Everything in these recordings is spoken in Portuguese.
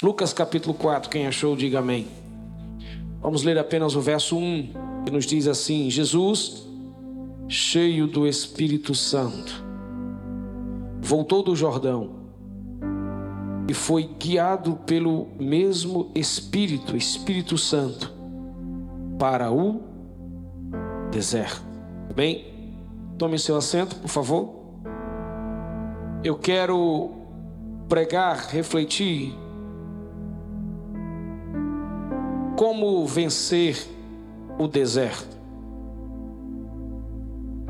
Lucas capítulo 4, quem achou, diga amém. Vamos ler apenas o verso 1, que nos diz assim: Jesus, cheio do Espírito Santo, voltou do Jordão e foi guiado pelo mesmo Espírito, Espírito Santo, para o deserto. Bem, tome seu assento, por favor. Eu quero pregar, refletir como vencer o deserto.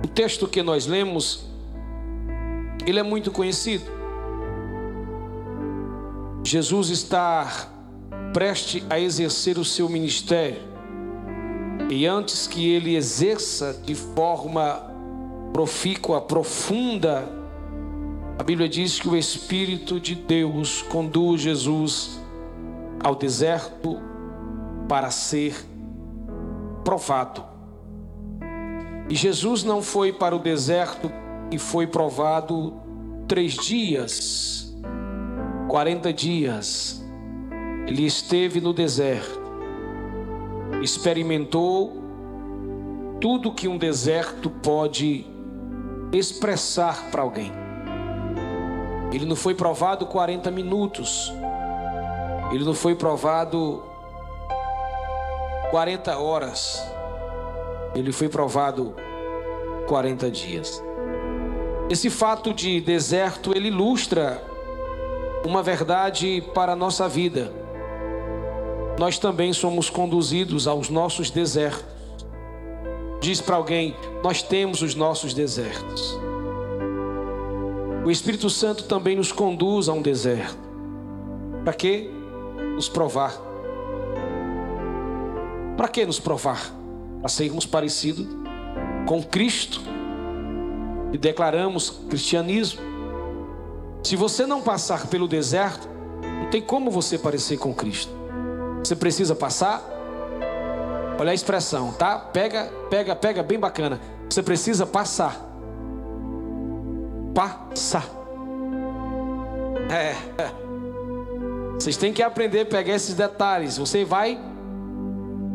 O texto que nós lemos, ele é muito conhecido. Jesus está preste a exercer o seu ministério. E antes que ele exerça de forma profícua, profunda, a Bíblia diz que o Espírito de Deus conduz Jesus ao deserto para ser provado. E Jesus não foi para o deserto e foi provado três dias, quarenta dias. Ele esteve no deserto, experimentou tudo que um deserto pode expressar para alguém. Ele não foi provado 40 minutos. Ele não foi provado 40 horas, ele foi provado 40 dias. Esse fato de deserto, ele ilustra uma verdade para a nossa vida. Nós também somos conduzidos aos nossos desertos. Diz para alguém: Nós temos os nossos desertos. O Espírito Santo também nos conduz a um deserto. Para quê? Nos provar. Para que nos provar? Para sermos parecidos com Cristo e declaramos cristianismo. Se você não passar pelo deserto, não tem como você parecer com Cristo. Você precisa passar. Olha a expressão, tá? Pega, pega, pega, bem bacana. Você precisa passar. Passar. É. Vocês têm que aprender a pegar esses detalhes. Você vai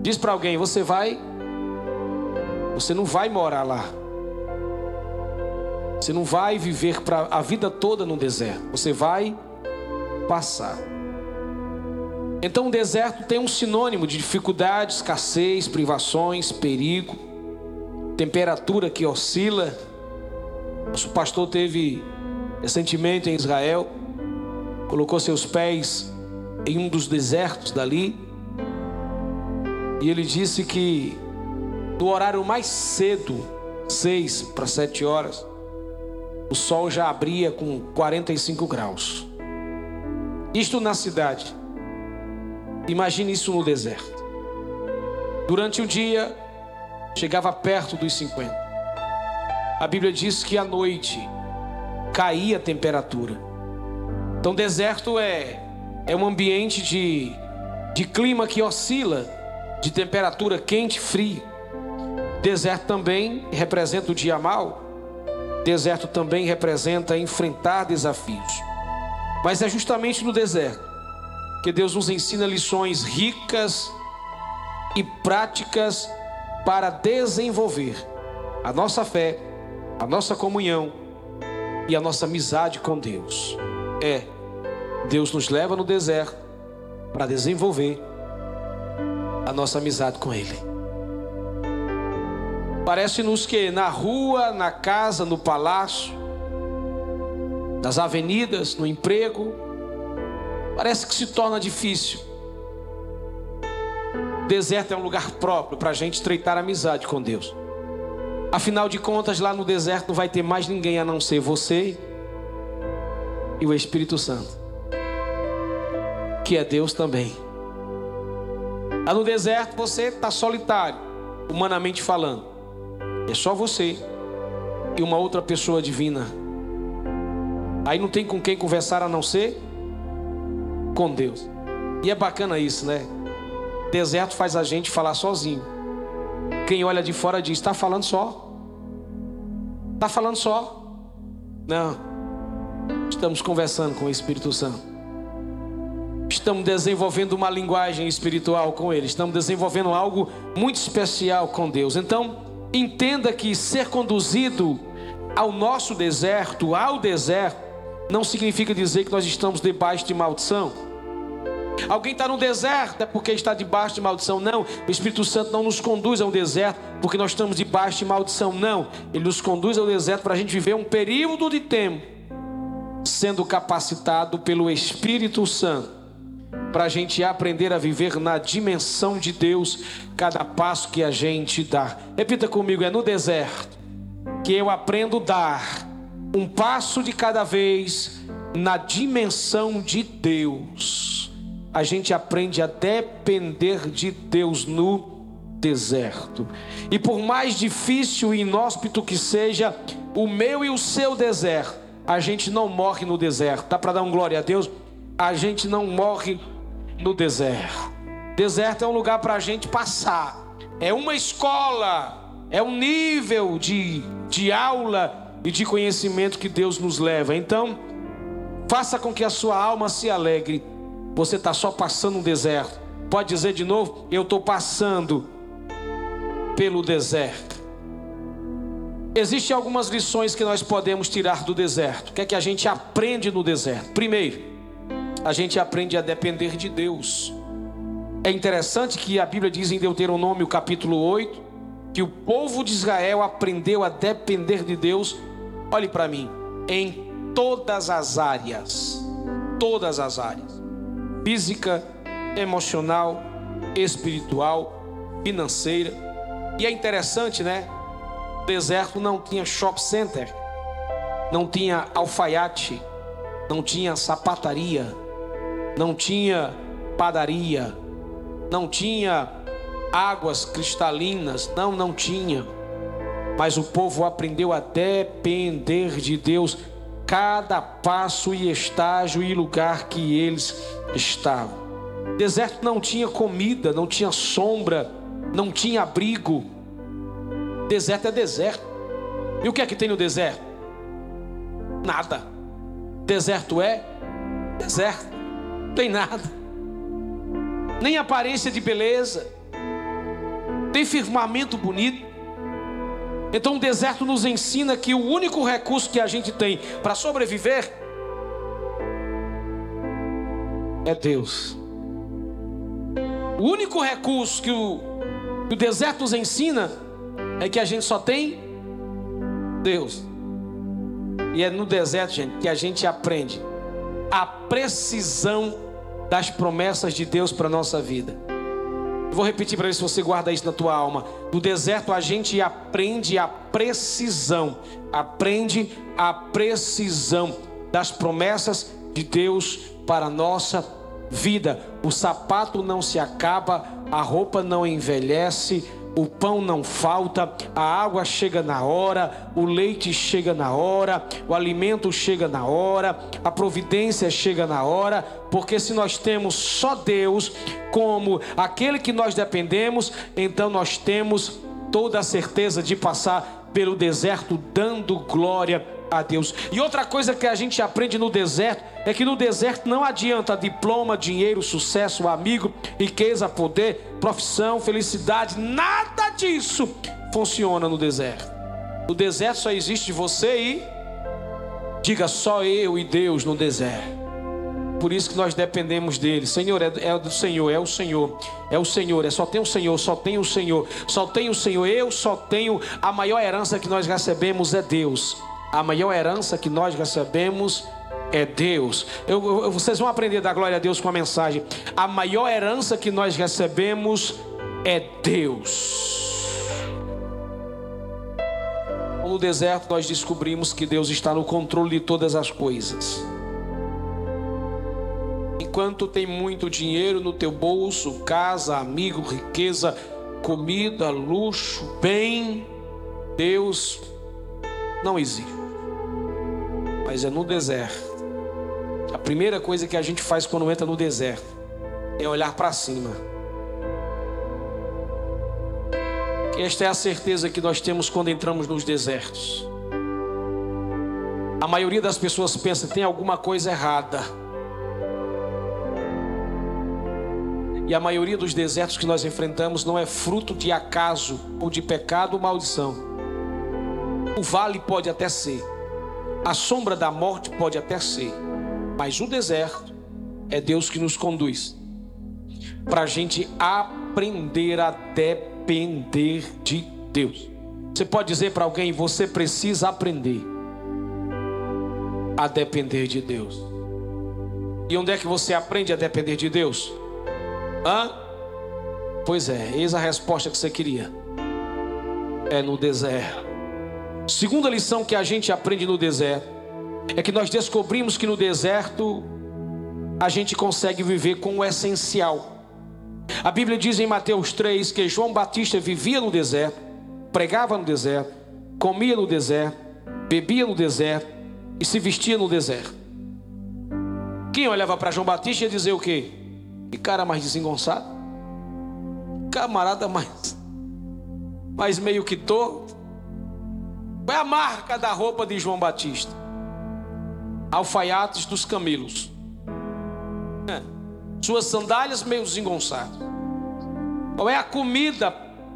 Diz para alguém: você vai, você não vai morar lá. Você não vai viver para a vida toda no deserto. Você vai passar. Então o deserto tem um sinônimo de dificuldade, escassez, privações, perigo, temperatura que oscila. Nosso pastor teve recentemente em Israel, colocou seus pés em um dos desertos dali. E ele disse que no horário mais cedo, seis para sete horas, o sol já abria com 45 graus. Isto na cidade. Imagine isso no deserto. Durante o dia, chegava perto dos 50. A Bíblia diz que à noite caía a temperatura. Então, deserto é, é um ambiente de, de clima que oscila de temperatura quente e fria. Deserto também representa o dia mal. Deserto também representa enfrentar desafios. Mas é justamente no deserto que Deus nos ensina lições ricas e práticas para desenvolver a nossa fé, a nossa comunhão e a nossa amizade com Deus. É, Deus nos leva no deserto para desenvolver a nossa amizade com Ele. Parece-nos que na rua, na casa, no palácio, nas avenidas, no emprego, parece que se torna difícil. O deserto é um lugar próprio para a gente estreitar amizade com Deus. Afinal de contas, lá no deserto não vai ter mais ninguém a não ser você e o Espírito Santo, que é Deus também. Lá no deserto você está solitário, humanamente falando. É só você e uma outra pessoa divina. Aí não tem com quem conversar a não ser com Deus. E é bacana isso, né? Deserto faz a gente falar sozinho. Quem olha de fora diz: está falando só. Está falando só. Não. Estamos conversando com o Espírito Santo. Estamos desenvolvendo uma linguagem espiritual com Ele, estamos desenvolvendo algo muito especial com Deus. Então, entenda que ser conduzido ao nosso deserto, ao deserto, não significa dizer que nós estamos debaixo de maldição. Alguém está no deserto é porque está debaixo de maldição. Não, o Espírito Santo não nos conduz ao deserto porque nós estamos debaixo de maldição. Não, ele nos conduz ao deserto para a gente viver um período de tempo sendo capacitado pelo Espírito Santo para a gente aprender a viver na dimensão de Deus cada passo que a gente dá. Repita comigo: é no deserto que eu aprendo a dar um passo de cada vez na dimensão de Deus. A gente aprende a depender de Deus no deserto. E por mais difícil e inóspito que seja o meu e o seu deserto, a gente não morre no deserto. Dá para dar um glória a Deus? A gente não morre no deserto. Deserto é um lugar para a gente passar. É uma escola, é um nível de, de aula e de conhecimento que Deus nos leva. Então, faça com que a sua alma se alegre. Você está só passando um deserto. Pode dizer de novo: Eu estou passando pelo deserto. Existem algumas lições que nós podemos tirar do deserto. O que é que a gente aprende no deserto? Primeiro, a gente aprende a depender de Deus. É interessante que a Bíblia diz em Deuteronômio capítulo 8 que o povo de Israel aprendeu a depender de Deus olhe para mim, em todas as áreas, todas as áreas, física, emocional, espiritual, financeira. E é interessante, né? O deserto não tinha shop center, não tinha alfaiate, não tinha sapataria, não tinha padaria, não tinha águas cristalinas, não, não tinha mas o povo aprendeu a depender de Deus cada passo e estágio e lugar que eles estavam. Deserto não tinha comida, não tinha sombra, não tinha abrigo. Deserto é deserto. E o que é que tem no deserto? Nada. Deserto é deserto. Tem nada. Nem aparência de beleza. Tem firmamento bonito. Então o deserto nos ensina que o único recurso que a gente tem para sobreviver é Deus. O único recurso que o, que o deserto nos ensina é que a gente só tem Deus. E é no deserto, gente, que a gente aprende a precisão das promessas de Deus para a nossa vida. Vou repetir para ver se você guarda isso na tua alma. Do deserto a gente aprende a precisão, aprende a precisão das promessas de Deus para a nossa vida. O sapato não se acaba, a roupa não envelhece, o pão não falta, a água chega na hora, o leite chega na hora, o alimento chega na hora, a providência chega na hora, porque se nós temos só Deus como aquele que nós dependemos, então nós temos toda a certeza de passar pelo deserto dando glória a Deus. E outra coisa que a gente aprende no deserto é que no deserto não adianta diploma, dinheiro, sucesso, amigo, riqueza, poder, profissão, felicidade, nada disso funciona no deserto. No deserto só existe você e diga só eu e Deus no deserto. Por isso que nós dependemos dele. Senhor, é, é do Senhor, é o Senhor, é o Senhor, é só tem o Senhor, só tem o Senhor, só tem o Senhor. Eu só tenho a maior herança que nós recebemos é Deus. A maior herança que nós recebemos é Deus. Eu, eu, vocês vão aprender a dar glória a Deus com a mensagem. A maior herança que nós recebemos é Deus. No deserto nós descobrimos que Deus está no controle de todas as coisas. Enquanto tem muito dinheiro no teu bolso, casa, amigo, riqueza, comida, luxo, bem, Deus não existe mas é no deserto. A primeira coisa que a gente faz quando entra no deserto é olhar para cima. Esta é a certeza que nós temos quando entramos nos desertos. A maioria das pessoas pensa tem alguma coisa errada. E a maioria dos desertos que nós enfrentamos não é fruto de acaso ou de pecado ou maldição. O vale pode até ser, a sombra da morte pode até ser, mas o deserto é Deus que nos conduz para a gente aprender a depender de Deus. Você pode dizer para alguém: você precisa aprender a depender de Deus. E onde é que você aprende a depender de Deus? Hã? Pois é, eis a resposta que você queria. É no deserto. Segunda lição que a gente aprende no deserto é que nós descobrimos que no deserto a gente consegue viver com o essencial. A Bíblia diz em Mateus 3 que João Batista vivia no deserto, pregava no deserto, comia no deserto, bebia no deserto e se vestia no deserto. Quem olhava para João Batista ia dizer o quê? Que cara mais desengonçado, camarada mais, mais meio que torto. Qual é a marca da roupa de João Batista? Alfaiates dos camelos. É. Suas sandálias meio desengonçadas. Qual é a comida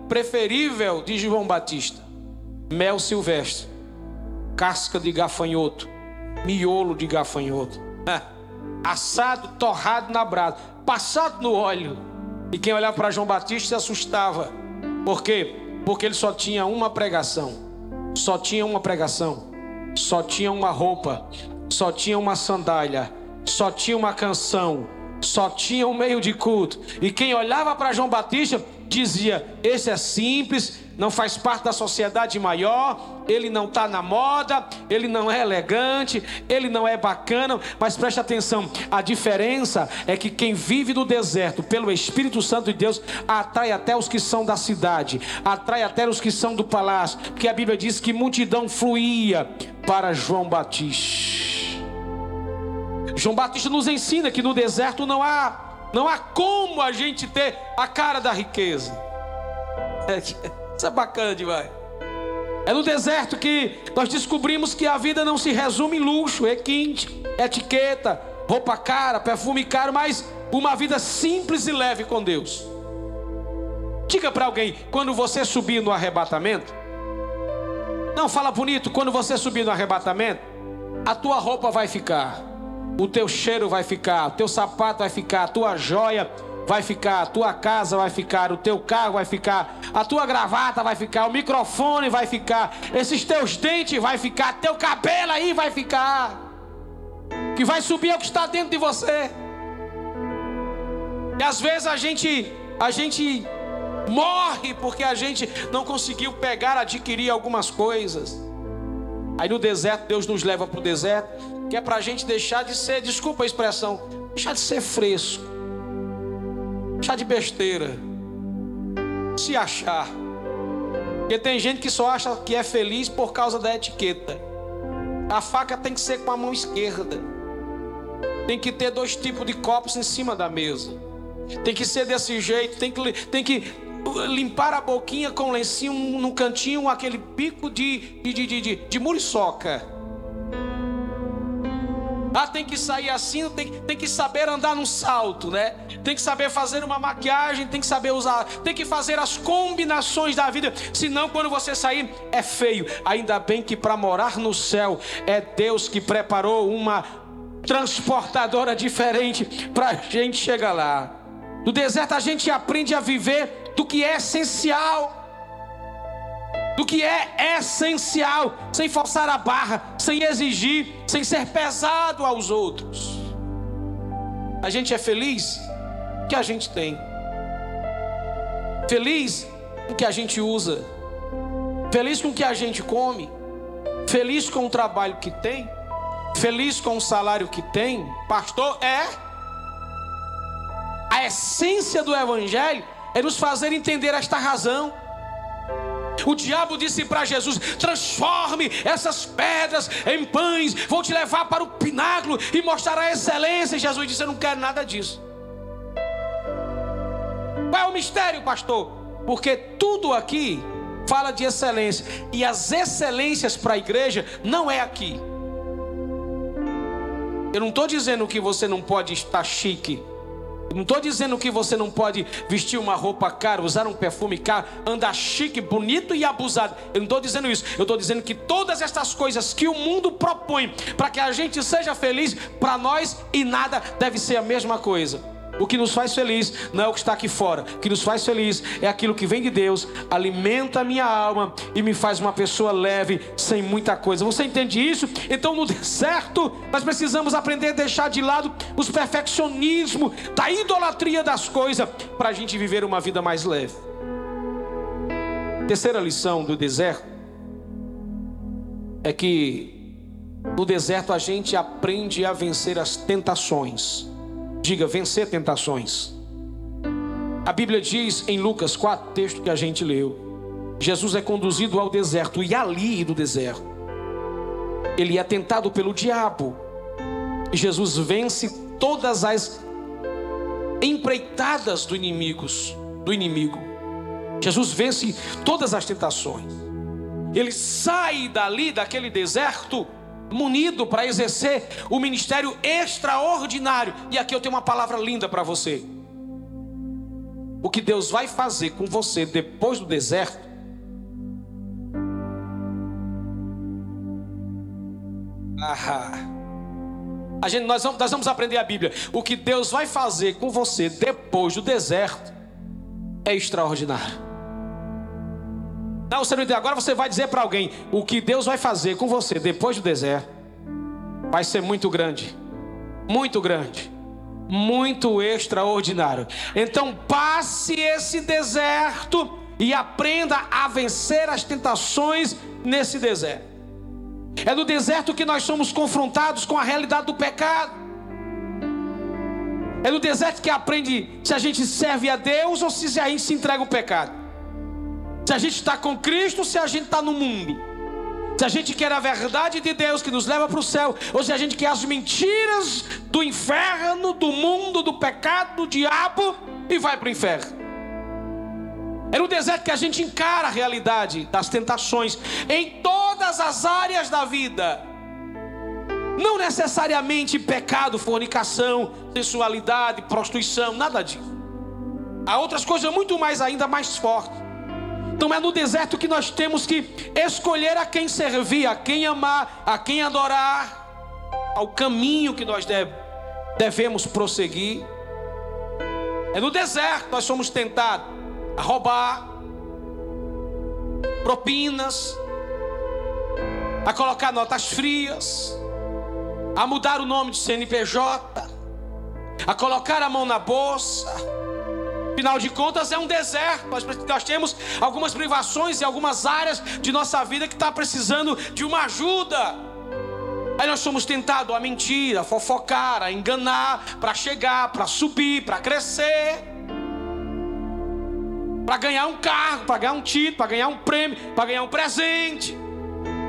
preferível de João Batista? Mel silvestre, casca de gafanhoto, miolo de gafanhoto, é. assado, torrado na brasa, passado no óleo. E quem olhava para João Batista se assustava. Por quê? Porque ele só tinha uma pregação. Só tinha uma pregação. Só tinha uma roupa. Só tinha uma sandália. Só tinha uma canção só tinha um meio de culto. E quem olhava para João Batista dizia: Esse é simples, não faz parte da sociedade maior, ele não está na moda, ele não é elegante, ele não é bacana, mas preste atenção: a diferença é que quem vive no deserto pelo Espírito Santo de Deus atrai até os que são da cidade, atrai até os que são do palácio, porque a Bíblia diz que multidão fluía para João Batista. João Batista nos ensina que no deserto não há, não há como a gente ter a cara da riqueza. É, isso é bacana demais. É no deserto que nós descobrimos que a vida não se resume em luxo, requinte, etiqueta, roupa cara, perfume caro, mas uma vida simples e leve com Deus. Diga para alguém, quando você subir no arrebatamento, não fala bonito, quando você subir no arrebatamento, a tua roupa vai ficar o teu cheiro vai ficar, o teu sapato vai ficar, a tua joia vai ficar, a tua casa vai ficar, o teu carro vai ficar, a tua gravata vai ficar, o microfone vai ficar, esses teus dentes vai ficar, teu cabelo aí vai ficar. Que vai subir é o que está dentro de você. E às vezes a gente a gente morre porque a gente não conseguiu pegar, adquirir algumas coisas. Aí no deserto, Deus nos leva para o deserto que é para a gente deixar de ser, desculpa a expressão, deixar de ser fresco, deixar de besteira, se achar. Porque tem gente que só acha que é feliz por causa da etiqueta. A faca tem que ser com a mão esquerda. Tem que ter dois tipos de copos em cima da mesa. Tem que ser desse jeito. Tem que, tem que limpar a boquinha com lencinho no cantinho, aquele pico de, de, de, de, de muriçoca. Ah, tem que sair assim, tem, tem que saber andar num salto, né? Tem que saber fazer uma maquiagem, tem que saber usar, tem que fazer as combinações da vida. Senão, quando você sair, é feio. Ainda bem que para morar no céu é Deus que preparou uma transportadora diferente para a gente chegar lá. No deserto a gente aprende a viver do que é essencial do que é essencial, sem forçar a barra, sem exigir, sem ser pesado aos outros. A gente é feliz que a gente tem. Feliz com o que a gente usa. Feliz com o que a gente come. Feliz com o trabalho que tem. Feliz com o salário que tem. Pastor, é. A essência do Evangelho é nos fazer entender esta razão. O diabo disse para Jesus: transforme essas pedras em pães, vou te levar para o pináculo e mostrar a excelência. E Jesus disse: Eu não quero nada disso. Qual é o mistério, pastor? Porque tudo aqui fala de excelência, e as excelências para a igreja não é aqui. Eu não estou dizendo que você não pode estar chique, Não estou dizendo que você não pode vestir uma roupa cara, usar um perfume caro, andar chique, bonito e abusado. Eu não estou dizendo isso. Eu estou dizendo que todas estas coisas que o mundo propõe para que a gente seja feliz, para nós e nada deve ser a mesma coisa. O que nos faz feliz não é o que está aqui fora. O que nos faz feliz é aquilo que vem de Deus, alimenta a minha alma e me faz uma pessoa leve, sem muita coisa. Você entende isso? Então, no deserto, nós precisamos aprender a deixar de lado os perfeccionismo, da idolatria das coisas, para a gente viver uma vida mais leve. Terceira lição do deserto é que no deserto a gente aprende a vencer as tentações. Diga, vencer tentações. A Bíblia diz em Lucas 4, texto que a gente leu: Jesus é conduzido ao deserto e ali do deserto, ele é tentado pelo diabo. E Jesus vence todas as empreitadas do inimigos, do inimigo. Jesus vence todas as tentações. Ele sai dali daquele deserto munido para exercer o ministério extraordinário. E aqui eu tenho uma palavra linda para você. O que Deus vai fazer com você depois do deserto. Ah, a gente, nós, vamos, nós vamos aprender a Bíblia. O que Deus vai fazer com você depois do deserto é extraordinário. Você não entendeu. Agora você vai dizer para alguém o que Deus vai fazer com você depois do deserto. Vai ser muito grande. Muito grande. Muito extraordinário. Então passe esse deserto e aprenda a vencer as tentações nesse deserto. É no deserto que nós somos confrontados com a realidade do pecado. É no deserto que aprende se a gente serve a Deus ou se a gente se entrega ao pecado. Se a gente está com Cristo, se a gente está no mundo. Se a gente quer a verdade de Deus que nos leva para o céu, ou se a gente quer as mentiras do inferno, do mundo, do pecado, do diabo e vai para o inferno. É no deserto que a gente encara a realidade das tentações em todas as áreas da vida. Não necessariamente pecado, fornicação, sensualidade, prostituição, nada disso. Há outras coisas muito mais ainda mais fortes. Então é no deserto que nós temos que escolher a quem servir, a quem amar, a quem adorar, ao caminho que nós deve, devemos prosseguir. É no deserto que nós somos tentados a roubar propinas, a colocar notas frias, a mudar o nome de CNPJ, a colocar a mão na bolsa Afinal de contas, é um deserto. Nós, nós temos algumas privações em algumas áreas de nossa vida que está precisando de uma ajuda. Aí nós somos tentados a mentir, a fofocar, a enganar, para chegar, para subir, para crescer, para ganhar um carro, para ganhar um título, para ganhar um prêmio, para ganhar um presente,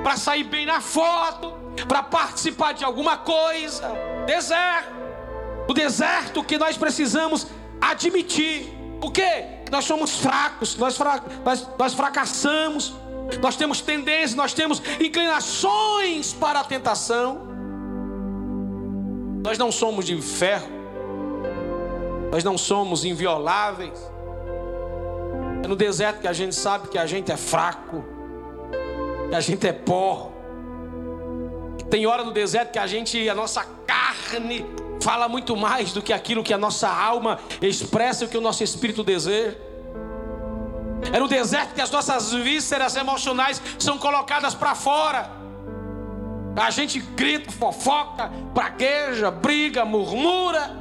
para sair bem na foto, para participar de alguma coisa. Deserto. O deserto que nós precisamos admitir o que? Nós somos fracos, nós, fra nós, nós fracassamos, nós temos tendências, nós temos inclinações para a tentação. Nós não somos de ferro, nós não somos invioláveis. É no deserto que a gente sabe que a gente é fraco, que a gente é pó. Tem hora no deserto que a gente, a nossa carne fala muito mais do que aquilo que a nossa alma expressa, o que o nosso espírito deseja. É no deserto que as nossas vísceras emocionais são colocadas para fora. A gente grita, fofoca, pragueja, briga, murmura.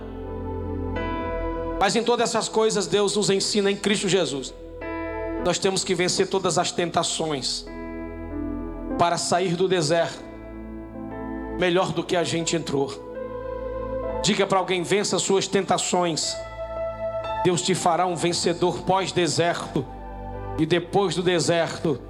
Mas em todas essas coisas, Deus nos ensina em Cristo Jesus. Nós temos que vencer todas as tentações para sair do deserto melhor do que a gente entrou. Diga para alguém: vença suas tentações. Deus te fará um vencedor pós-deserto. E depois do deserto,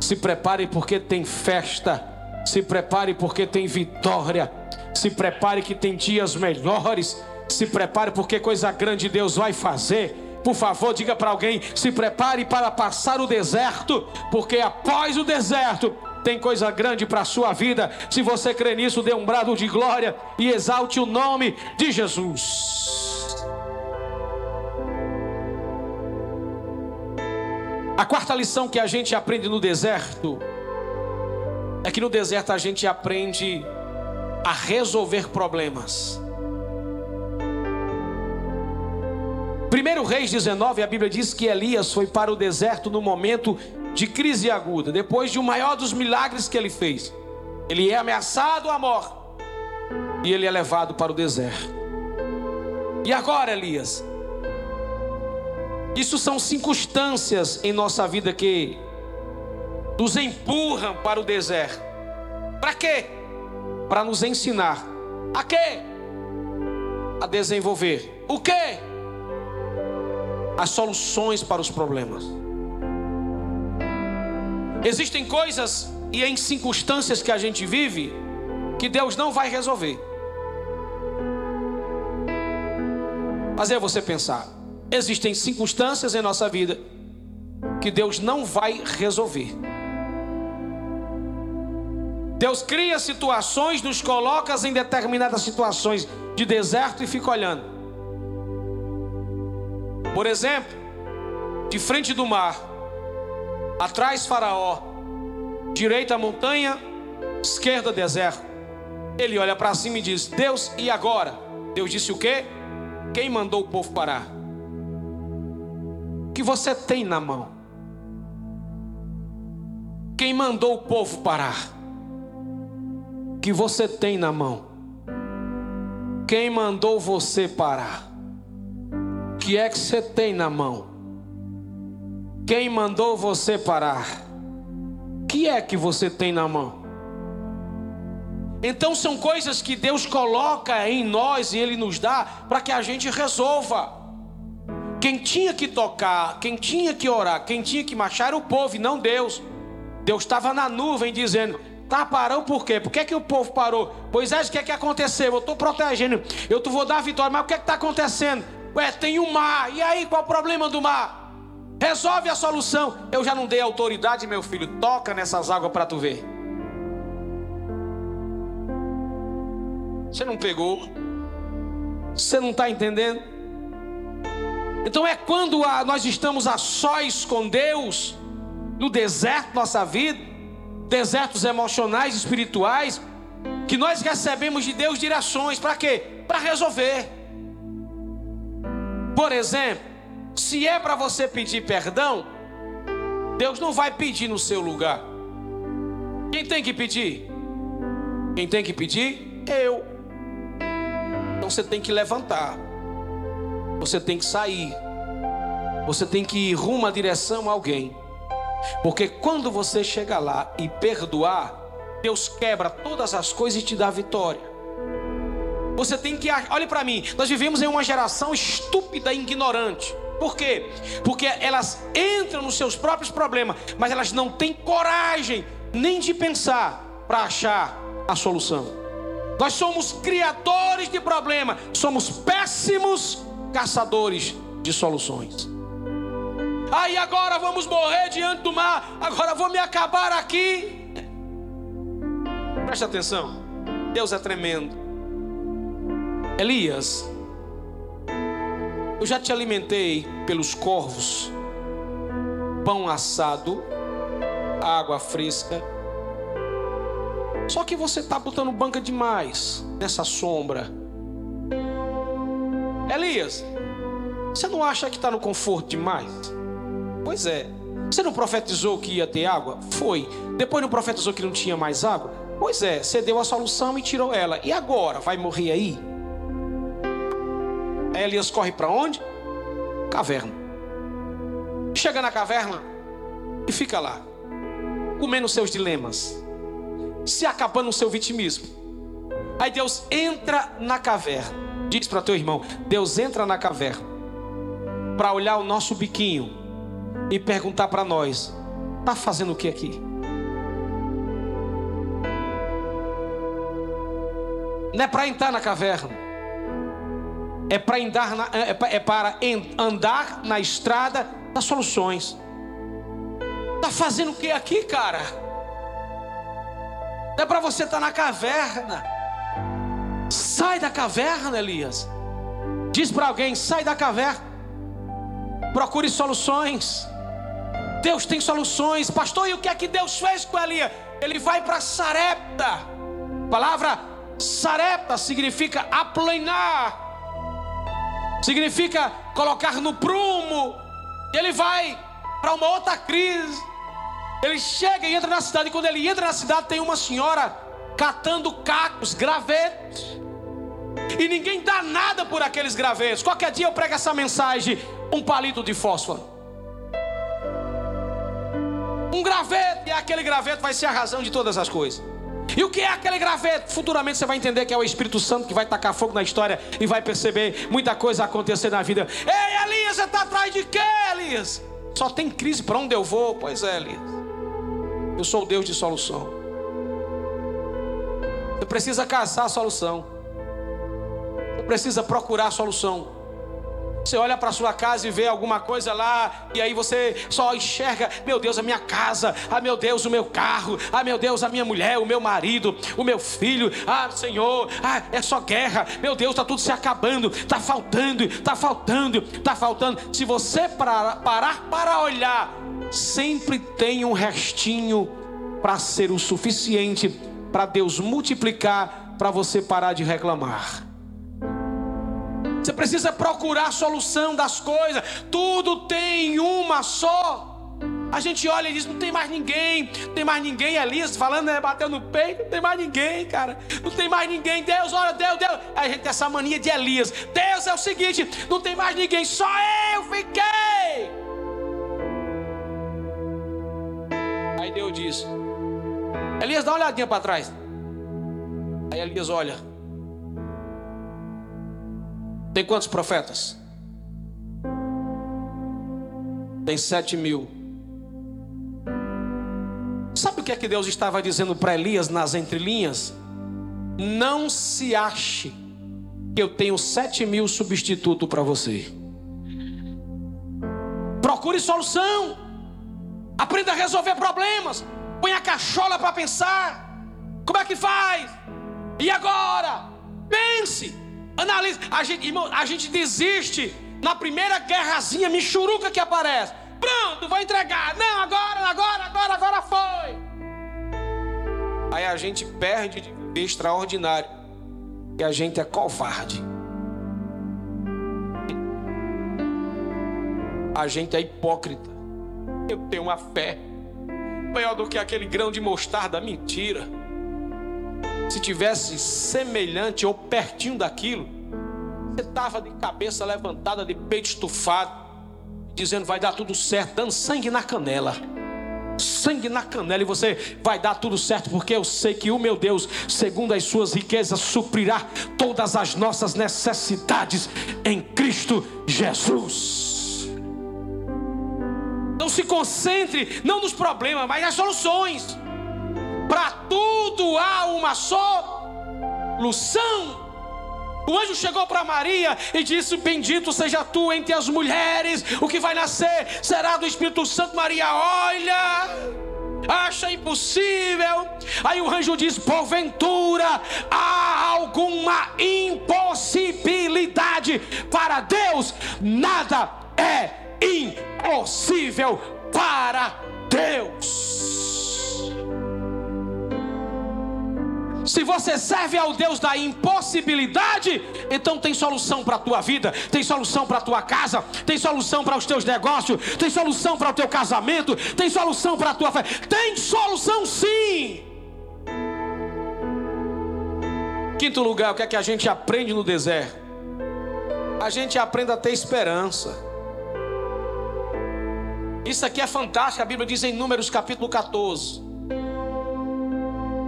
se prepare porque tem festa. Se prepare porque tem vitória. Se prepare que tem dias melhores. Se prepare porque coisa grande Deus vai fazer. Por favor, diga para alguém: se prepare para passar o deserto, porque após o deserto tem coisa grande para a sua vida. Se você crê nisso, dê um brado de glória e exalte o nome de Jesus. A quarta lição que a gente aprende no deserto é que no deserto a gente aprende a resolver problemas. Primeiro Reis 19, a Bíblia diz que Elias foi para o deserto no momento de crise aguda, depois de o maior dos milagres que ele fez. Ele é ameaçado à morte e ele é levado para o deserto. E agora, Elias? Isso são circunstâncias em nossa vida que nos empurram para o deserto. Para quê? Para nos ensinar. A quê? A desenvolver. O quê? As soluções para os problemas. Existem coisas e em circunstâncias que a gente vive que Deus não vai resolver. Fazer você pensar. Existem circunstâncias em nossa vida que Deus não vai resolver. Deus cria situações, nos coloca em determinadas situações de deserto e fica olhando. Por exemplo, de frente do mar, atrás Faraó, direita montanha, esquerda deserto. Ele olha para cima e diz: Deus, e agora? Deus disse o quê? Quem mandou o povo parar? O que você tem na mão? Quem mandou o povo parar? O que você tem na mão? Quem mandou você parar? O que é que você tem na mão? Quem mandou você parar? Que é que você tem na mão? Então são coisas que Deus coloca em nós e Ele nos dá para que a gente resolva. Quem tinha que tocar, quem tinha que orar, quem tinha que marchar era o povo e não Deus. Deus estava na nuvem dizendo: Tá, parou por quê? Por que, que o povo parou? Pois é, o que, é que aconteceu? Eu estou protegendo, eu vou dar vitória, mas o que é está acontecendo? Ué, tem o um mar, e aí qual o problema do mar? Resolve a solução. Eu já não dei autoridade, meu filho, toca nessas águas para tu ver. Você não pegou? Você não está entendendo? Então é quando a, nós estamos a sós com Deus, no deserto nossa vida, desertos emocionais, espirituais, que nós recebemos de Deus direções para quê? Para resolver. Por exemplo, se é para você pedir perdão, Deus não vai pedir no seu lugar. Quem tem que pedir? Quem tem que pedir? Eu. Então você tem que levantar. Você tem que sair. Você tem que ir rumo à direção a alguém. Porque quando você chega lá e perdoar, Deus quebra todas as coisas e te dá vitória. Você tem que, olhe para mim, nós vivemos em uma geração estúpida e ignorante. Por quê? Porque elas entram nos seus próprios problemas, mas elas não têm coragem nem de pensar para achar a solução. Nós somos criadores de problema, somos péssimos caçadores de soluções. Aí agora vamos morrer diante do mar, agora vou me acabar aqui. Preste atenção, Deus é tremendo. Elias, eu já te alimentei pelos corvos, pão assado, água fresca só que você está botando banca demais nessa sombra. Elias, você não acha que está no conforto demais? Pois é. Você não profetizou que ia ter água? Foi. Depois não profetizou que não tinha mais água? Pois é, você deu a solução e tirou ela. E agora? Vai morrer aí? Aí Elias corre para onde? Caverna. Chega na caverna e fica lá, comendo seus dilemas se acabando no seu vitimismo. Aí Deus entra na caverna. Diz para teu irmão: Deus entra na caverna para olhar o nosso biquinho e perguntar para nós: tá fazendo o que aqui? Não é para entrar na caverna, é para andar na, é, é para andar na estrada das soluções. Tá fazendo o que aqui, cara? Não é para você estar tá na caverna. Sai da caverna, Elias. Diz para alguém: sai da caverna. Procure soluções. Deus tem soluções. Pastor, e o que é que Deus fez com Elias? Ele vai para Sarepta. Palavra Sarepta significa aplanar. Significa colocar no prumo. Ele vai para uma outra crise. Ele chega e entra na cidade. E quando ele entra na cidade, tem uma senhora catando cacos, gravetos. E ninguém dá nada por aqueles gravetos. Qualquer dia eu prego essa mensagem: um palito de fósforo. Um graveto, e aquele graveto vai ser a razão de todas as coisas. E o que é aquele graveto? Futuramente você vai entender que é o Espírito Santo que vai tacar fogo na história e vai perceber muita coisa acontecer na vida. Ei, Elias, você está atrás de quê, Elias? Só tem crise para onde eu vou? Pois é, Elias. Eu sou o Deus de solução. Você precisa caçar a solução. Você precisa procurar a solução. Você olha para sua casa e vê alguma coisa lá, e aí você só enxerga, meu Deus, a minha casa, ah meu Deus, o meu carro, ah meu Deus, a minha mulher, o meu marido, o meu filho, ah Senhor, ah é só guerra, meu Deus, está tudo se acabando, está faltando, está faltando, está faltando. Se você parar, parar para olhar, sempre tem um restinho para ser o suficiente para Deus multiplicar, para você parar de reclamar. Você precisa procurar a solução das coisas. Tudo tem uma só. A gente olha e diz: não tem mais ninguém, não tem mais ninguém. Elias falando, né, bateu no peito, não tem mais ninguém, cara. Não tem mais ninguém. Deus, olha, Deus, Deus. Aí a gente tem essa mania de Elias. Deus é o seguinte: não tem mais ninguém, só eu fiquei. Aí Deus diz: Elias, dá uma olhadinha para trás. Aí Elias olha. Tem quantos profetas? Tem sete mil. Sabe o que é que Deus estava dizendo para Elias nas entrelinhas? Não se ache que eu tenho sete mil substituto para você. Procure solução. Aprenda a resolver problemas. Põe a cachola para pensar. Como é que faz? E agora? Pense. Analise. A gente, irmão, a gente desiste na primeira guerrazinha michuruca que aparece. Pronto, vou entregar. Não, agora, agora, agora, agora foi. Aí a gente perde de extraordinário. E a gente é covarde. A gente é hipócrita. Eu tenho uma fé maior do que aquele grão de mostarda. Mentira se tivesse semelhante ou pertinho daquilo, você estava de cabeça levantada, de peito estufado, dizendo vai dar tudo certo, dando sangue na canela. Sangue na canela, e você vai dar tudo certo, porque eu sei que o meu Deus, segundo as suas riquezas, suprirá todas as nossas necessidades em Cristo Jesus. Não se concentre, não nos problemas, mas nas soluções. Para tudo há uma solução. O anjo chegou para Maria e disse: Bendito seja tu entre as mulheres, o que vai nascer será do Espírito Santo. Maria, olha, acha impossível. Aí o anjo diz: Porventura há alguma impossibilidade para Deus? Nada é impossível para Deus. Se você serve ao Deus da impossibilidade, então tem solução para a tua vida, tem solução para a tua casa, tem solução para os teus negócios, tem solução para o teu casamento, tem solução para a tua fé. Tem solução sim. Quinto lugar, o que é que a gente aprende no deserto? A gente aprende a ter esperança. Isso aqui é fantástico, a Bíblia diz em Números capítulo 14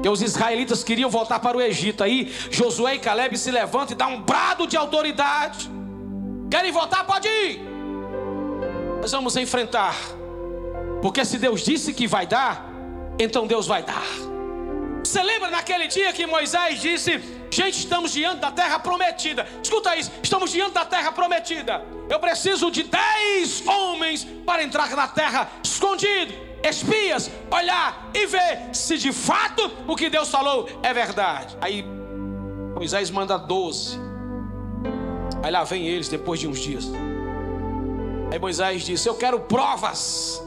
que os israelitas queriam voltar para o Egito. Aí Josué e Caleb se levantam e dão um brado de autoridade. Querem voltar? Pode ir. Nós vamos enfrentar. Porque se Deus disse que vai dar, então Deus vai dar. Você lembra naquele dia que Moisés disse: Gente, estamos diante da terra prometida. Escuta isso: estamos diante da terra prometida. Eu preciso de dez homens para entrar na terra escondido espias, olhar e ver se de fato o que Deus falou é verdade. Aí Moisés manda doze. Aí lá vem eles depois de uns dias. Aí Moisés disse: Eu quero provas.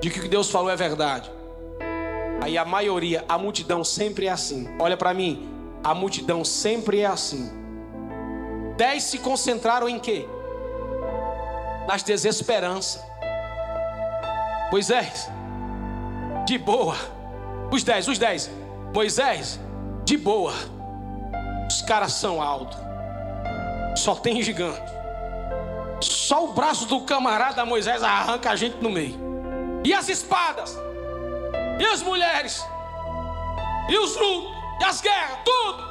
de que o que Deus falou é verdade. Aí a maioria, a multidão sempre é assim. Olha para mim, a multidão sempre é assim. Dez se concentraram em quê? Nas desesperanças. Moisés, de boa. Os dez, os dez. Moisés, de boa. Os caras são altos. Só tem gigante. Só o braço do camarada Moisés arranca a gente no meio. E as espadas? E as mulheres? E os lutos? E as guerras? Tudo.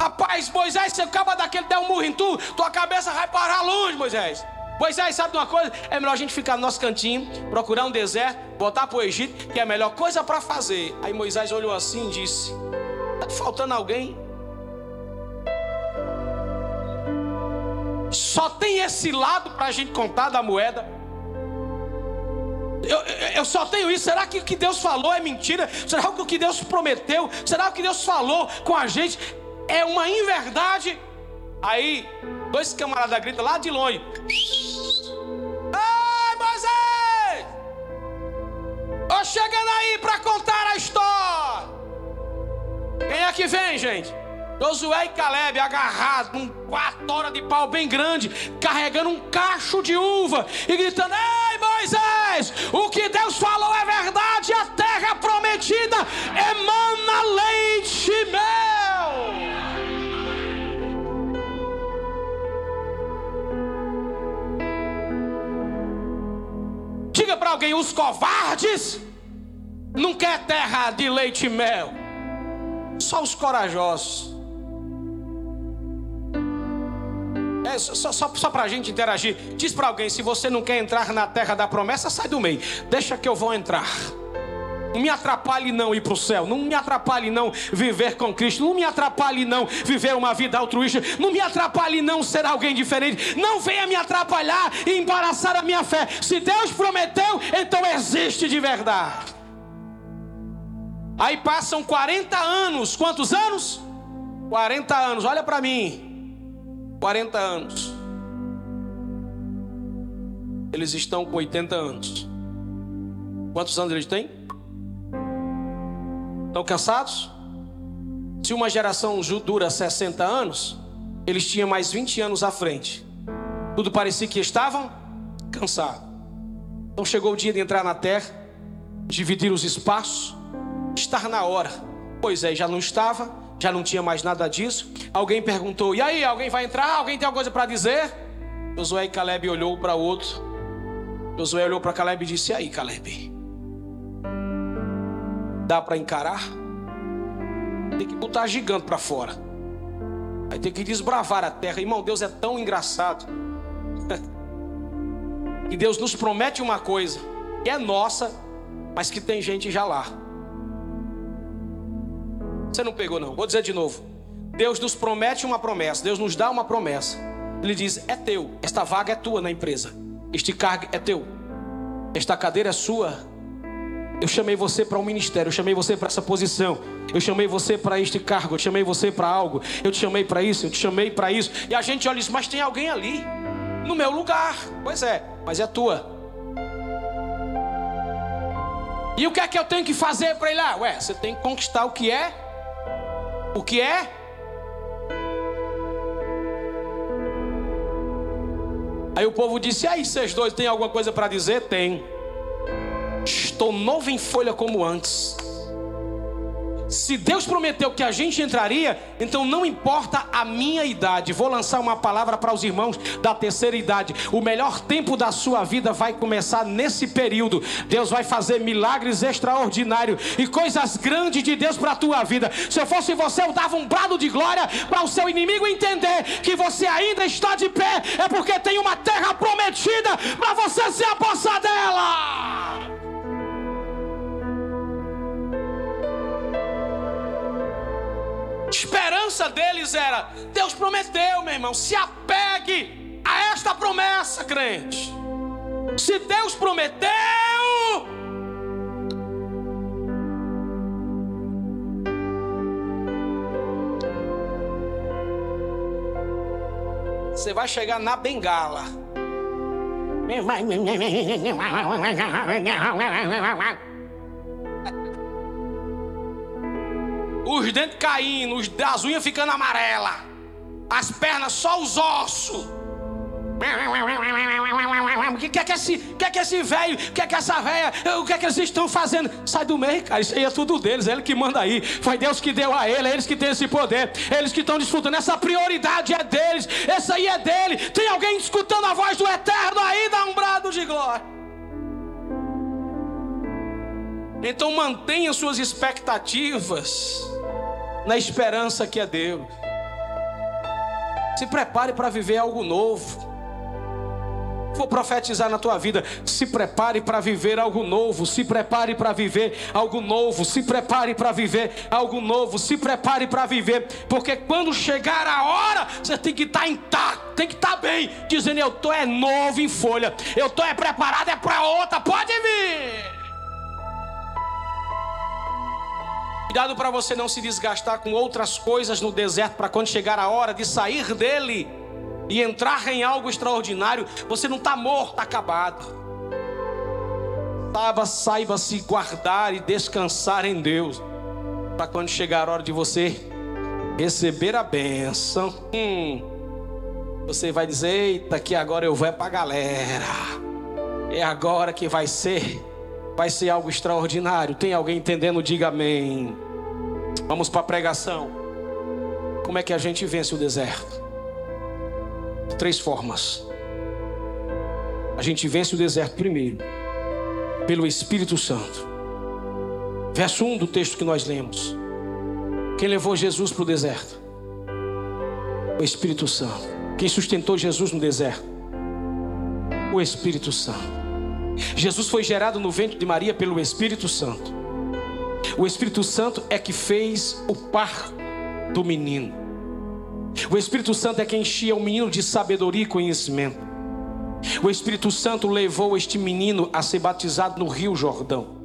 Rapaz, Moisés, você acaba daquele der um murro em tu, tua cabeça vai parar longe, Moisés. Moisés, sabe de uma coisa? É melhor a gente ficar no nosso cantinho, procurar um deserto, voltar para o Egito, que é a melhor coisa para fazer. Aí Moisés olhou assim e disse: Está faltando alguém? Só tem esse lado para a gente contar da moeda. Eu, eu, só tenho isso. Será que o que Deus falou é mentira? Será que o que Deus prometeu? Será que o que Deus falou com a gente é uma inverdade? Aí, dois camaradas gritam lá de longe: Ei, Moisés! Tô chegando aí para contar a história. Quem é que vem, gente? Josué e Caleb agarrados num quatro horas de pau bem grande, carregando um cacho de uva e gritando: Ei Moisés, o que Deus falou é verdade, a terra prometida emana leite e mel. Diga para alguém: os covardes não quer terra de leite e mel, só os corajosos. É, só, só, só para a gente interagir. Diz para alguém: se você não quer entrar na terra da promessa, sai do meio. Deixa que eu vou entrar. Não me atrapalhe não ir para o céu. Não me atrapalhe não viver com Cristo. Não me atrapalhe não viver uma vida altruísta. Não me atrapalhe não ser alguém diferente. Não venha me atrapalhar e embaraçar a minha fé. Se Deus prometeu, então existe de verdade. Aí passam 40 anos. Quantos anos? 40 anos. Olha para mim. 40 anos. Eles estão com 80 anos. Quantos anos eles têm? Estão cansados? Se uma geração dura 60 anos, eles tinham mais 20 anos à frente. Tudo parecia que estavam cansados. Então chegou o dia de entrar na terra, dividir os espaços, estar na hora. Pois é, já não estava, já não tinha mais nada disso. Alguém perguntou: E aí, alguém vai entrar? Alguém tem alguma coisa para dizer? Josué e Caleb olhou para o outro. Josué olhou para Caleb e disse: E aí, Caleb? Dá para encarar? Tem que botar gigante para fora. Vai ter que desbravar a terra. Irmão, Deus é tão engraçado. E Deus nos promete uma coisa que é nossa, mas que tem gente já lá. Você não pegou, não. Vou dizer de novo. Deus nos promete uma promessa. Deus nos dá uma promessa. Ele diz: É teu. Esta vaga é tua na empresa. Este cargo é teu. Esta cadeira é sua. Eu chamei você para um ministério, eu chamei você para essa posição, eu chamei você para este cargo, eu chamei você para algo, eu te chamei para isso, eu te chamei para isso. E a gente olha isso, mas tem alguém ali, no meu lugar. Pois é, mas é tua. E o que é que eu tenho que fazer para ir lá? Ué, você tem que conquistar o que é o que é? Aí o povo disse: aí, vocês dois têm alguma coisa para dizer? Tem. Estou novo em folha como antes. Se Deus prometeu que a gente entraria, então não importa a minha idade. Vou lançar uma palavra para os irmãos da terceira idade. O melhor tempo da sua vida vai começar nesse período. Deus vai fazer milagres extraordinários e coisas grandes de Deus para a tua vida. Se eu fosse você, eu dava um brado de glória para o seu inimigo entender que você ainda está de pé. É porque tem uma terra prometida para você se apossar dela. Esperança deles era: Deus prometeu, meu irmão, se apegue a esta promessa, crente. Se Deus prometeu, você vai chegar na bengala. Os dentes caindo, as unhas ficando amarelas, as pernas só os ossos. O que é que esse, que é que esse velho, o que é que essa velha, o que é que eles estão fazendo? Sai do meio, cara. Isso aí é tudo deles, é ele que manda aí. Foi Deus que deu a ele, é eles que têm esse poder, eles que estão desfrutando. Essa prioridade é deles, essa aí é dele. Tem alguém escutando a voz do eterno aí, dá um brado de glória. Então mantenha suas expectativas na esperança que é Deus. Se prepare para viver algo novo. Vou profetizar na tua vida. Se prepare para viver algo novo. Se prepare para viver algo novo. Se prepare para viver algo novo. Se prepare para viver. Porque quando chegar a hora, você tem que estar tá intacto, tem que estar tá bem. Dizendo: Eu estou é novo em folha. Eu estou é preparado, é para outra. Pode vir. Cuidado para você não se desgastar com outras coisas no deserto, para quando chegar a hora de sair dele e entrar em algo extraordinário, você não está morto, está acabado. Saiba, saiba se guardar e descansar em Deus, para quando chegar a hora de você receber a bênção, hum, você vai dizer: Eita, que agora eu vou é para a galera, é agora que vai ser, vai ser algo extraordinário. Tem alguém entendendo? Diga amém. Vamos para a pregação. Como é que a gente vence o deserto? três formas. A gente vence o deserto primeiro, pelo Espírito Santo. Verso 1 do texto que nós lemos. Quem levou Jesus para o deserto? O Espírito Santo. Quem sustentou Jesus no deserto? O Espírito Santo. Jesus foi gerado no ventre de Maria pelo Espírito Santo. O Espírito Santo é que fez o parto do menino. O Espírito Santo é quem enchia o menino de sabedoria e conhecimento. O Espírito Santo levou este menino a ser batizado no Rio Jordão.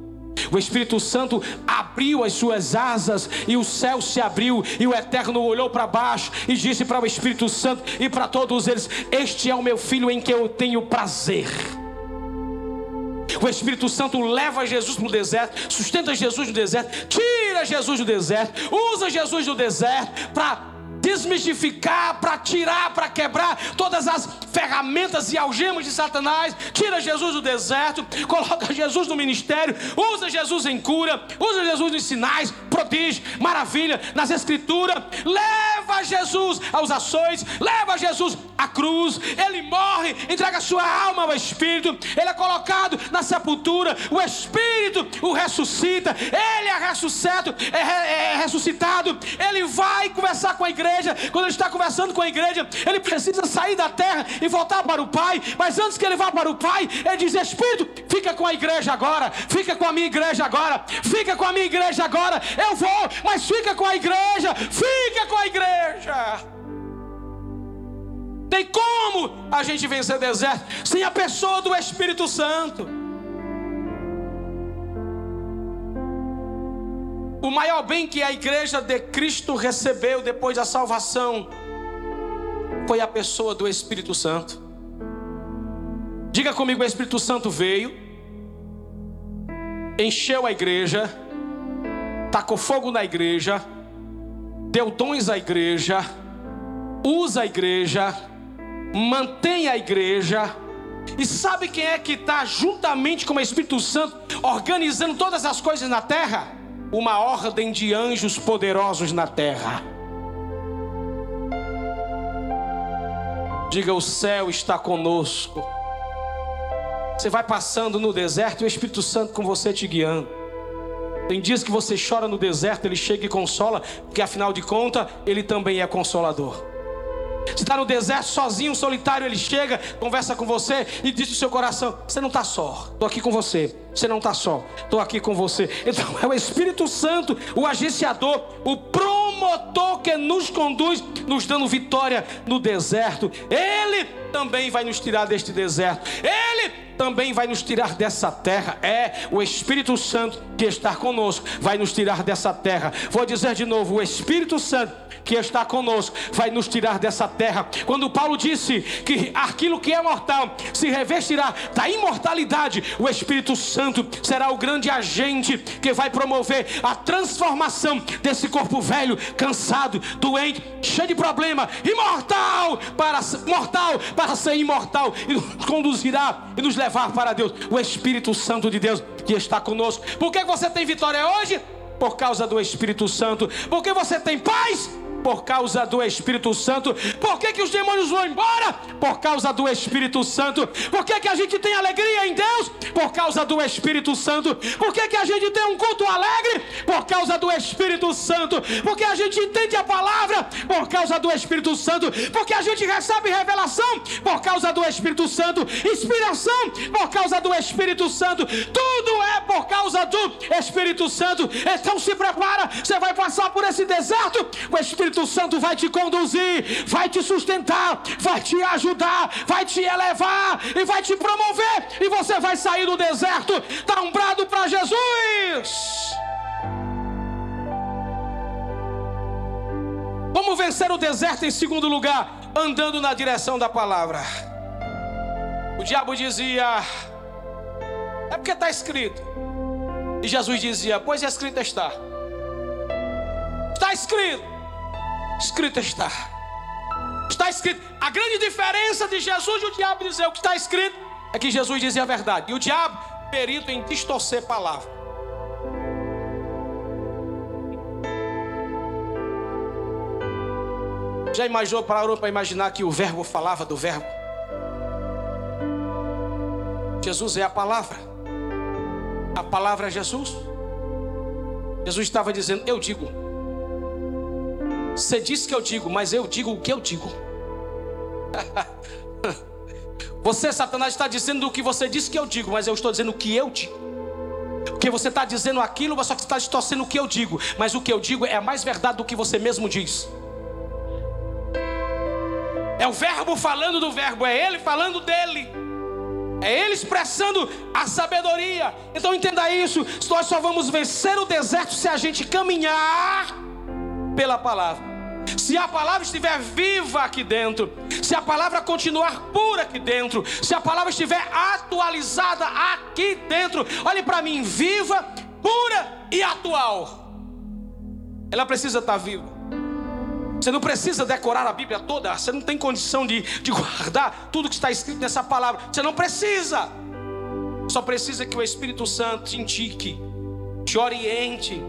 O Espírito Santo abriu as suas asas e o céu se abriu e o Eterno olhou para baixo e disse para o Espírito Santo e para todos eles: Este é o meu filho em que eu tenho prazer. O Espírito Santo leva Jesus para o deserto, sustenta Jesus no deserto, tira Jesus do deserto, usa Jesus no deserto para desmistificar, para tirar, para quebrar todas as ferramentas e algemas de Satanás. Tira Jesus do deserto, coloca Jesus no ministério, usa Jesus em cura, usa Jesus em sinais, prodígio, maravilha, nas escrituras. Leva Jesus aos ações, leva Jesus à cruz. Ele morre, entrega sua alma ao Espírito. Ele é colocado na sepultura. O Espírito o ressuscita. Ele é ressuscitado, é, é, ressuscitado. Ele vai conversar com a igreja, quando ele está conversando com a igreja, ele precisa sair da terra e voltar para o Pai. Mas antes que ele vá para o Pai, ele diz: Espírito, fica com a igreja agora, fica com a minha igreja agora, fica com a minha igreja agora. Eu vou, mas fica com a igreja, fica com a igreja. Tem como a gente vencer deserto sem a pessoa do Espírito Santo? O maior bem que a igreja de Cristo recebeu depois da salvação foi a pessoa do Espírito Santo. Diga comigo: o Espírito Santo veio, encheu a igreja, tacou fogo na igreja, deu dons à igreja, usa a igreja, mantém a igreja. E sabe quem é que está juntamente com o Espírito Santo organizando todas as coisas na terra? uma ordem de anjos poderosos na terra. Diga: o céu está conosco. Você vai passando no deserto e o Espírito Santo com você te guiando. Tem dias que você chora no deserto, ele chega e consola, porque afinal de contas, ele também é consolador. Você está no deserto sozinho, solitário, ele chega, conversa com você e diz no seu coração: Você não está só, estou aqui com você. Você não está só, estou aqui com você. Então é o Espírito Santo, o agenciador, o promotor que nos conduz, nos dando vitória no deserto. Ele também vai nos tirar deste deserto. Ele também vai nos tirar dessa terra. É o Espírito Santo que está conosco, vai nos tirar dessa terra. Vou dizer de novo: o Espírito Santo que está conosco vai nos tirar dessa terra. Quando Paulo disse que aquilo que é mortal se revestirá da imortalidade, o Espírito Santo será o grande agente que vai promover a transformação desse corpo velho, cansado, doente, cheio de problema, imortal para mortal para ser imortal e nos conduzirá e nos levar para Deus. O Espírito Santo de Deus que está conosco. Por que você tem vitória hoje? Por causa do Espírito Santo. Por que você tem paz? Por causa do Espírito Santo. Por que, que os demônios vão embora? Por causa do Espírito Santo. Por que, que a gente tem alegria em Deus? Por causa do Espírito Santo. Por que, que a gente tem um culto alegre? Por causa do Espírito Santo. Porque a gente entende a palavra? Por causa do Espírito Santo. Porque a gente recebe revelação? Por causa do Espírito Santo. Inspiração? Por causa do Espírito Santo. Tudo é por causa do Espírito Santo. Então se prepara, você vai passar por esse deserto. O Espírito Espírito Santo vai te conduzir, vai te sustentar, vai te ajudar, vai te elevar e vai te promover. E você vai sair do deserto, dar um brado para Jesus. Como vencer o deserto em segundo lugar? Andando na direção da palavra. O diabo dizia: É porque está escrito. E Jesus dizia: Pois escrito está. Está escrito. Escrito está. Está escrito. A grande diferença de Jesus e o diabo dizer o que está escrito é que Jesus dizia a verdade. E o diabo, perito em distorcer palavra. Já imaginou, parou para imaginar que o verbo falava do verbo? Jesus é a palavra. A palavra é Jesus. Jesus estava dizendo: Eu digo. Você diz que eu digo, mas eu digo o que eu digo. Você, Satanás, está dizendo o que você disse que eu digo, mas eu estou dizendo o que eu digo. Porque você está dizendo aquilo, mas só que está distorcendo o que eu digo. Mas o que eu digo é mais verdade do que você mesmo diz. É o verbo falando do verbo, é ele falando dele. É ele expressando a sabedoria. Então entenda isso. Nós só vamos vencer o deserto se a gente caminhar pela palavra. Se a palavra estiver viva aqui dentro, se a palavra continuar pura aqui dentro, se a palavra estiver atualizada aqui dentro, olhe para mim, viva, pura e atual. Ela precisa estar viva. Você não precisa decorar a Bíblia toda, você não tem condição de, de guardar tudo que está escrito nessa palavra. Você não precisa. Só precisa que o Espírito Santo te indique, te oriente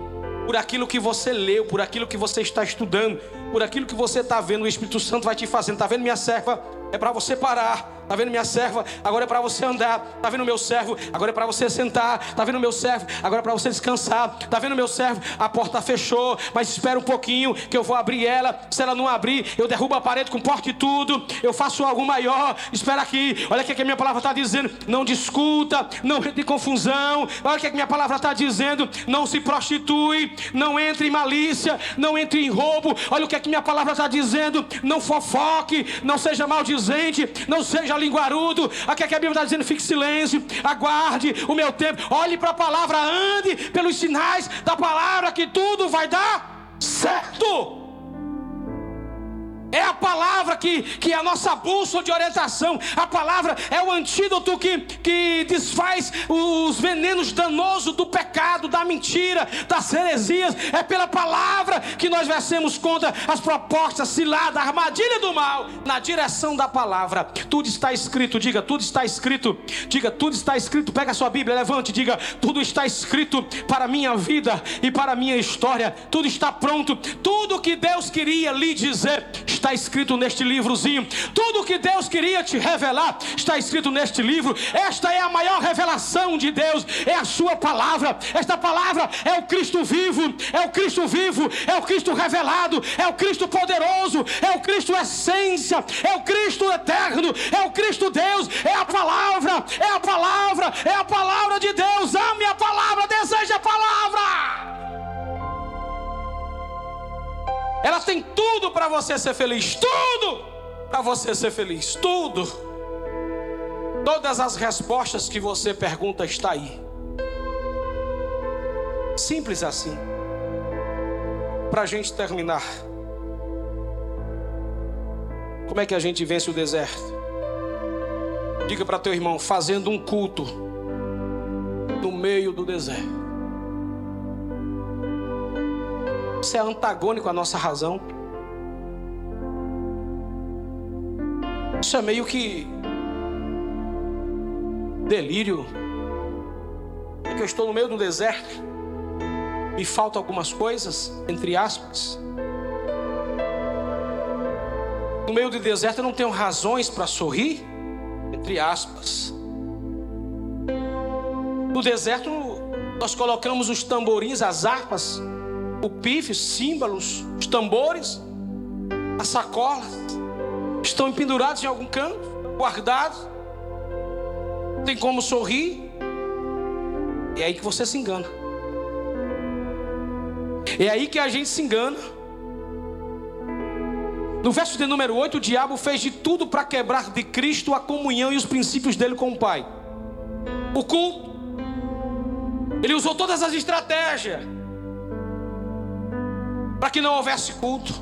por aquilo que você leu, por aquilo que você está estudando, por aquilo que você está vendo, o Espírito Santo vai te fazendo. Está vendo, minha serva? É para você parar Está vendo minha serva? Agora é para você andar. Está vendo meu servo? Agora é para você sentar. Está vendo meu servo? Agora é para você descansar. Está vendo meu servo? A porta fechou, mas espera um pouquinho que eu vou abrir ela. Se ela não abrir, eu derrubo a parede com porta e tudo. Eu faço algo maior. Espera aqui. Olha o que a minha palavra está dizendo. Não discuta, não entre em confusão. Olha o que a minha palavra está dizendo. Não se prostitui, não entre em malícia, não entre em roubo. Olha o que a minha palavra está dizendo. Não fofoque, não seja maldizente, não seja linguarudo. Aqui é que a Bíblia está dizendo: fique silêncio, aguarde o meu tempo, olhe para a palavra, ande pelos sinais da palavra, que tudo vai dar certo. É a palavra que, que é a nossa bússola de orientação. A palavra é o antídoto que, que desfaz os venenos danosos do pecado, da mentira, das heresias. É pela palavra que nós vencemos contra as propostas, cilada, armadilha do mal, na direção da palavra. Tudo está escrito, diga, tudo está escrito. Diga, tudo está escrito. Pega a sua Bíblia, levante, diga, tudo está escrito para a minha vida e para a minha história. Tudo está pronto. Tudo que Deus queria lhe dizer está escrito neste livrozinho. Tudo que Deus queria te revelar está escrito neste livro. Esta é a maior revelação de Deus, é a sua palavra. Esta palavra é o Cristo vivo, é o Cristo vivo, é o Cristo revelado, é o Cristo poderoso, é o Cristo essência, é o Cristo eterno, é o Cristo Deus, é a palavra, é a palavra, é a palavra de Deus. Ame a palavra, deseja a palavra. Ela tem tudo para você ser feliz, tudo para você ser feliz, tudo. Todas as respostas que você pergunta está aí. Simples assim. Para a gente terminar. Como é que a gente vence o deserto? Diga para teu irmão, fazendo um culto no meio do deserto. Isso é antagônico à nossa razão. Isso é meio que delírio. É que eu estou no meio do deserto. Me faltam algumas coisas, entre aspas. No meio do deserto eu não tenho razões para sorrir, entre aspas. No deserto nós colocamos os tamborins, as harpas, o pife, os símbolos, os tambores, as sacolas, estão pendurados em algum canto, guardados. Não tem como sorrir. É aí que você se engana. É aí que a gente se engana. No verso de número 8, o diabo fez de tudo para quebrar de Cristo a comunhão e os princípios dele com o Pai. O culto. Ele usou todas as estratégias para que não houvesse culto.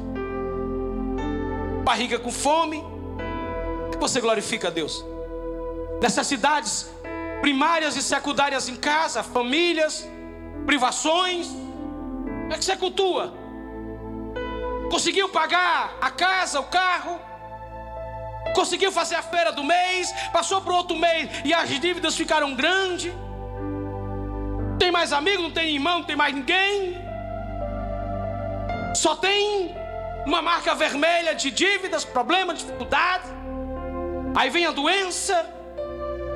Barriga com fome, você glorifica a Deus. Necessidades primárias e secundárias em casa, famílias, privações. É que você cultua? Conseguiu pagar a casa, o carro? Conseguiu fazer a feira do mês? Passou para o outro mês e as dívidas ficaram grandes? Tem mais amigo, não tem irmão, não tem mais ninguém? Só tem uma marca vermelha de dívidas, problema, dificuldade. Aí vem a doença,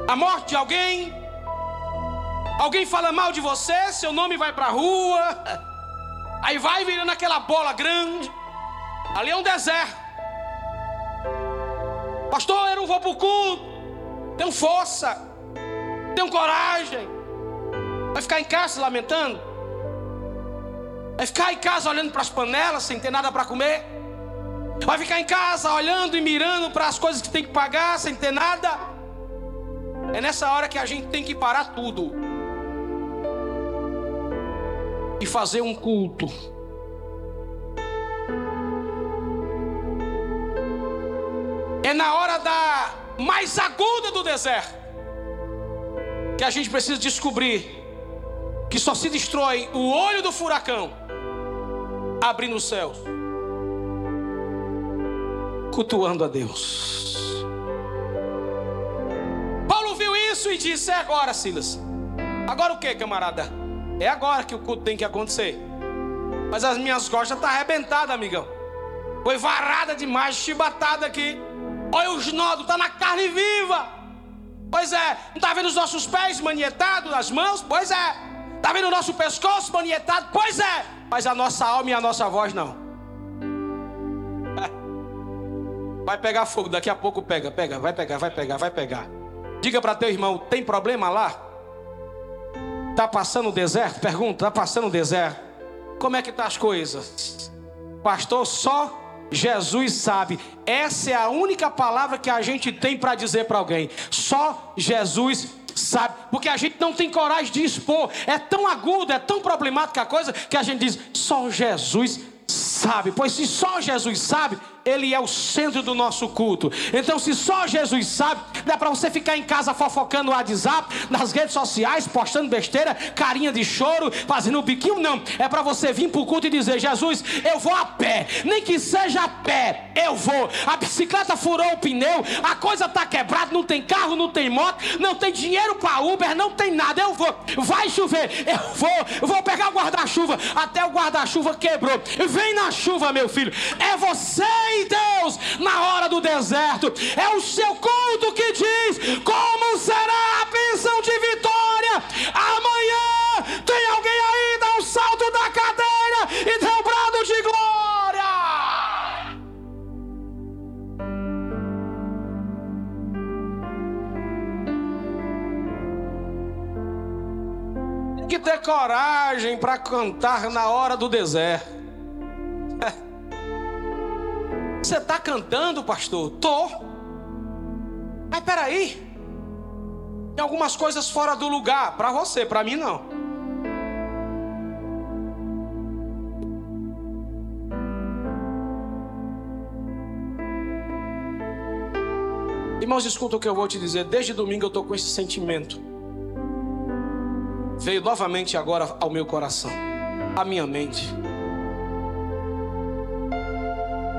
a morte de alguém. Alguém fala mal de você, seu nome vai para a rua. Aí vai virando aquela bola grande. Ali é um deserto. Pastor, eu não vou para o culto. Tenho força. Tenho coragem. Vai ficar em casa lamentando? Vai ficar em casa olhando para as panelas sem ter nada para comer? Vai ficar em casa olhando e mirando para as coisas que tem que pagar sem ter nada? É nessa hora que a gente tem que parar tudo e fazer um culto. É na hora da mais aguda do deserto que a gente precisa descobrir que só se destrói o olho do furacão abrindo os céus, cultuando a Deus. Paulo viu isso e disse: É agora, Silas. Agora o que, camarada? É agora que o culto tem que acontecer. Mas as minhas costas estão tá arrebentadas, amigão. Foi varada demais, chibatada aqui. Olha os nodos, tá na carne viva. Pois é, não tá vendo os nossos pés manietados, as mãos? Pois é. Tá vendo o nosso pescoço manietado? Pois é. Mas a nossa alma e a nossa voz não. Vai pegar fogo, daqui a pouco pega, pega, vai pegar, vai pegar, vai pegar. Diga para teu irmão, tem problema lá? Está passando o deserto? Pergunta, está passando o deserto? Como é que tá as coisas? Pastor, só Jesus sabe. Essa é a única palavra que a gente tem para dizer para alguém. Só Jesus sabe. Porque a gente não tem coragem de expor. É tão agudo, é tão problemática a coisa que a gente diz: só Jesus sabe. Pois se só Jesus sabe, ele é o centro do nosso culto. Então, se só Jesus sabe, é para você ficar em casa fofocando no WhatsApp, nas redes sociais, postando besteira, carinha de choro, fazendo biquinho, não. É para você vir para o culto e dizer: Jesus, eu vou a pé, nem que seja a pé, eu vou. A bicicleta furou o pneu, a coisa está quebrada, não tem carro, não tem moto, não tem dinheiro para Uber, não tem nada. Eu vou, vai chover, eu vou, vou pegar o guarda-chuva, até o guarda-chuva quebrou. Vem na chuva, meu filho, é você em Deus na hora do deserto. É o seu culto que diz como será a bênção de vitória. Amanhã tem alguém aí, dá um salto da cadeira e dê um brado de glória. Tem que ter coragem para cantar na hora do deserto. Você está cantando, pastor? Tô. Mas peraí. Tem algumas coisas fora do lugar, para você, para mim não. Irmãos, escuta o que eu vou te dizer. Desde domingo eu estou com esse sentimento. Veio novamente agora ao meu coração, à minha mente.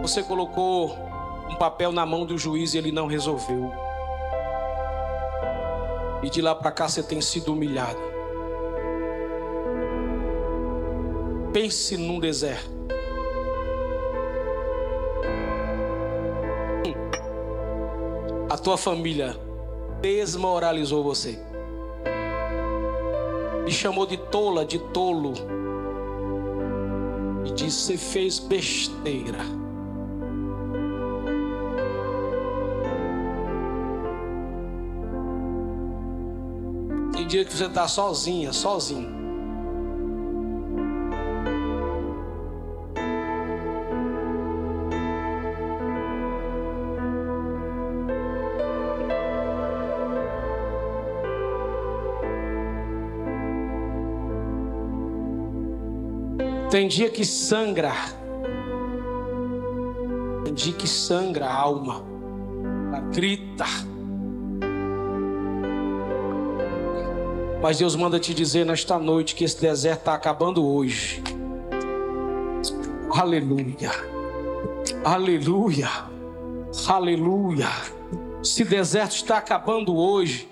Você colocou um papel na mão do juiz e ele não resolveu. E de lá para cá você tem sido humilhado. Pense num deserto. A tua família desmoralizou você. Me chamou de tola, de tolo. E disse: Você fez besteira. Dia que você está sozinha, sozinho. Tem dia que sangra. Tem dia que sangra a alma. grita. Mas Deus manda te dizer nesta noite que esse deserto está acabando hoje. Aleluia. Aleluia. Aleluia. Esse deserto está acabando hoje.